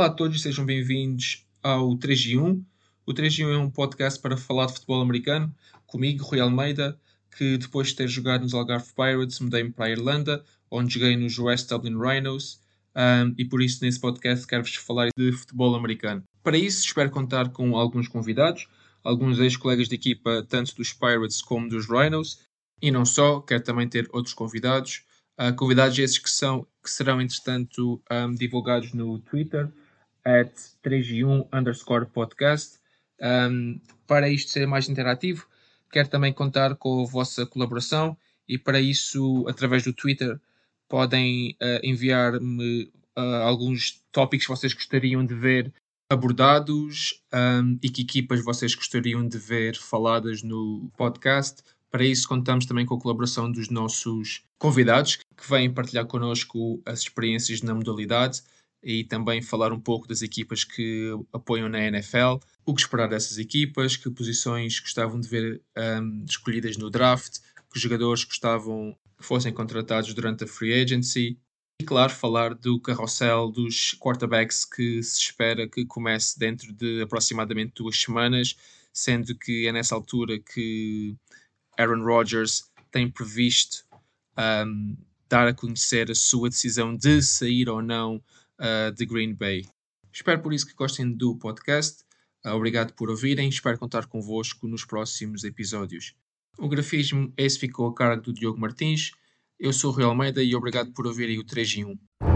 Olá a todos, sejam bem-vindos ao 3 g 1. O 3 g 1 é um podcast para falar de futebol americano, comigo, Rui Almeida, que depois de ter jogado nos Algarve Pirates, mudei-me para a Irlanda, onde joguei nos West Dublin Rhinos, um, e por isso nesse podcast quero-vos falar de futebol americano. Para isso, espero contar com alguns convidados, alguns ex-colegas de equipa, tanto dos Pirates como dos Rhinos, e não só, quero também ter outros convidados, uh, convidados esses que, são, que serão, entretanto, um, divulgados no Twitter, at 3 1 underscore podcast. Um, para isto ser mais interativo, quero também contar com a vossa colaboração e para isso, através do Twitter, podem uh, enviar-me uh, alguns tópicos que vocês gostariam de ver abordados um, e que equipas vocês gostariam de ver faladas no podcast. Para isso, contamos também com a colaboração dos nossos convidados que vêm partilhar connosco as experiências na modalidade e também falar um pouco das equipas que apoiam na NFL, o que esperar dessas equipas, que posições gostavam de ver um, escolhidas no draft, que jogadores gostavam que fossem contratados durante a free agency. E, claro, falar do carrossel dos quarterbacks que se espera que comece dentro de aproximadamente duas semanas, sendo que é nessa altura que Aaron Rodgers tem previsto um, dar a conhecer a sua decisão de sair ou não uh, de Green Bay. Espero por isso que gostem do podcast. Uh, obrigado por ouvirem. Espero contar convosco nos próximos episódios. O grafismo esse ficou a cargo do Diogo Martins. Eu sou o Rui Almeida e obrigado por ouvirem o 3 em 1.